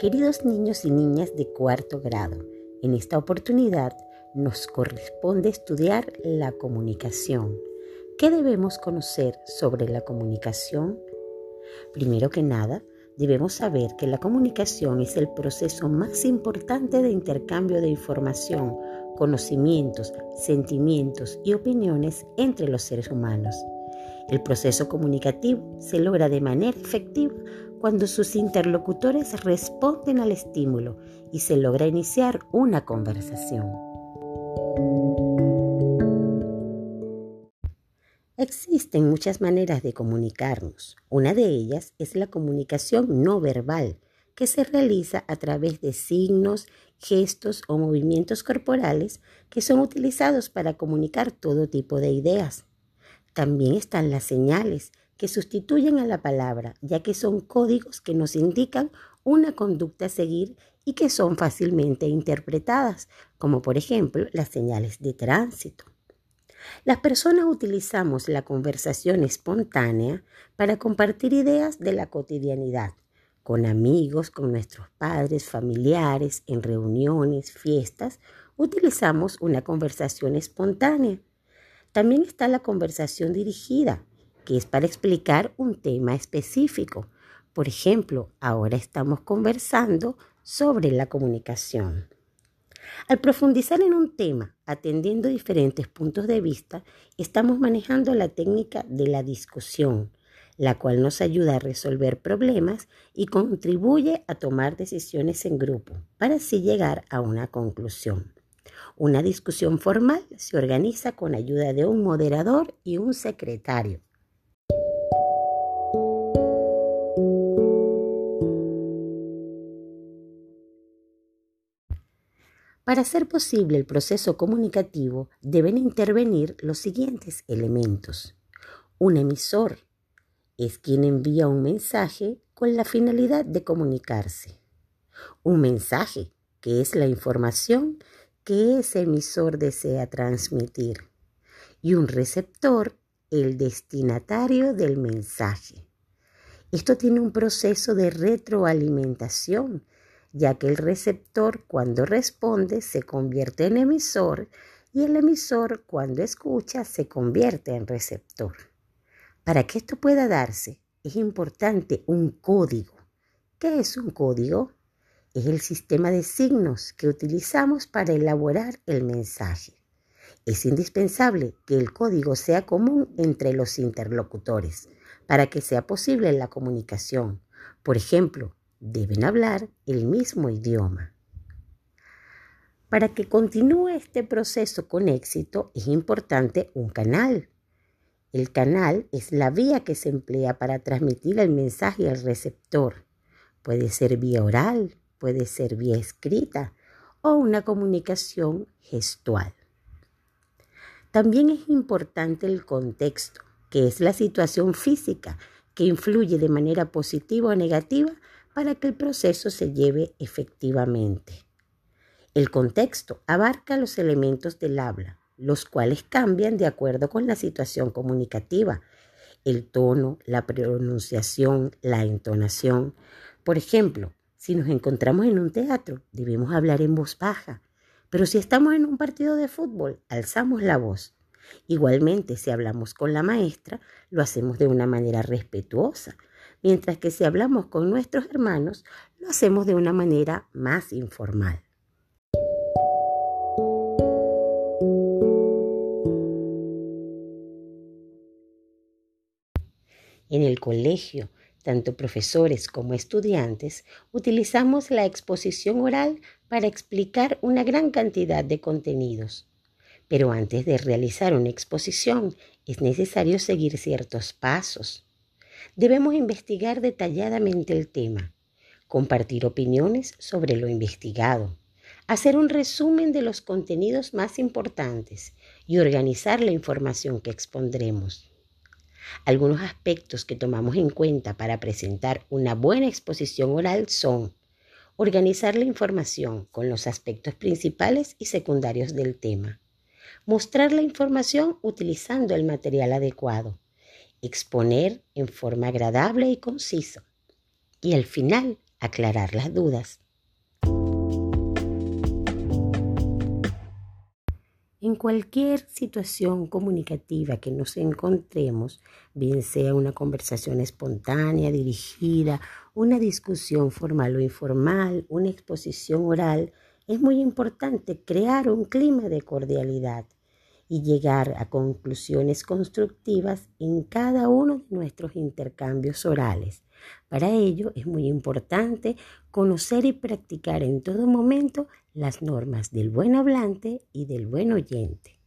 Queridos niños y niñas de cuarto grado, en esta oportunidad nos corresponde estudiar la comunicación. ¿Qué debemos conocer sobre la comunicación? Primero que nada, debemos saber que la comunicación es el proceso más importante de intercambio de información, conocimientos, sentimientos y opiniones entre los seres humanos. El proceso comunicativo se logra de manera efectiva cuando sus interlocutores responden al estímulo y se logra iniciar una conversación. Existen muchas maneras de comunicarnos. Una de ellas es la comunicación no verbal, que se realiza a través de signos, gestos o movimientos corporales que son utilizados para comunicar todo tipo de ideas. También están las señales que sustituyen a la palabra, ya que son códigos que nos indican una conducta a seguir y que son fácilmente interpretadas, como por ejemplo las señales de tránsito. Las personas utilizamos la conversación espontánea para compartir ideas de la cotidianidad, con amigos, con nuestros padres, familiares, en reuniones, fiestas, utilizamos una conversación espontánea. También está la conversación dirigida, que es para explicar un tema específico. Por ejemplo, ahora estamos conversando sobre la comunicación. Al profundizar en un tema, atendiendo diferentes puntos de vista, estamos manejando la técnica de la discusión, la cual nos ayuda a resolver problemas y contribuye a tomar decisiones en grupo para así llegar a una conclusión. Una discusión formal se organiza con ayuda de un moderador y un secretario. Para hacer posible el proceso comunicativo deben intervenir los siguientes elementos. Un emisor es quien envía un mensaje con la finalidad de comunicarse. Un mensaje, que es la información que ese emisor desea transmitir. Y un receptor, el destinatario del mensaje. Esto tiene un proceso de retroalimentación, ya que el receptor cuando responde se convierte en emisor y el emisor cuando escucha se convierte en receptor. Para que esto pueda darse es importante un código. ¿Qué es un código? Es el sistema de signos que utilizamos para elaborar el mensaje. Es indispensable que el código sea común entre los interlocutores para que sea posible la comunicación. Por ejemplo, deben hablar el mismo idioma. Para que continúe este proceso con éxito es importante un canal. El canal es la vía que se emplea para transmitir el mensaje al receptor. Puede ser vía oral, puede ser vía escrita o una comunicación gestual. También es importante el contexto, que es la situación física que influye de manera positiva o negativa para que el proceso se lleve efectivamente. El contexto abarca los elementos del habla, los cuales cambian de acuerdo con la situación comunicativa, el tono, la pronunciación, la entonación. Por ejemplo, si nos encontramos en un teatro, debemos hablar en voz baja, pero si estamos en un partido de fútbol, alzamos la voz. Igualmente, si hablamos con la maestra, lo hacemos de una manera respetuosa, mientras que si hablamos con nuestros hermanos, lo hacemos de una manera más informal. En el colegio, tanto profesores como estudiantes, utilizamos la exposición oral para explicar una gran cantidad de contenidos. Pero antes de realizar una exposición es necesario seguir ciertos pasos. Debemos investigar detalladamente el tema, compartir opiniones sobre lo investigado, hacer un resumen de los contenidos más importantes y organizar la información que expondremos. Algunos aspectos que tomamos en cuenta para presentar una buena exposición oral son organizar la información con los aspectos principales y secundarios del tema, mostrar la información utilizando el material adecuado, exponer en forma agradable y concisa y al final aclarar las dudas. En cualquier situación comunicativa que nos encontremos, bien sea una conversación espontánea, dirigida, una discusión formal o informal, una exposición oral, es muy importante crear un clima de cordialidad y llegar a conclusiones constructivas en cada uno de nuestros intercambios orales. Para ello es muy importante conocer y practicar en todo momento las normas del buen hablante y del buen oyente.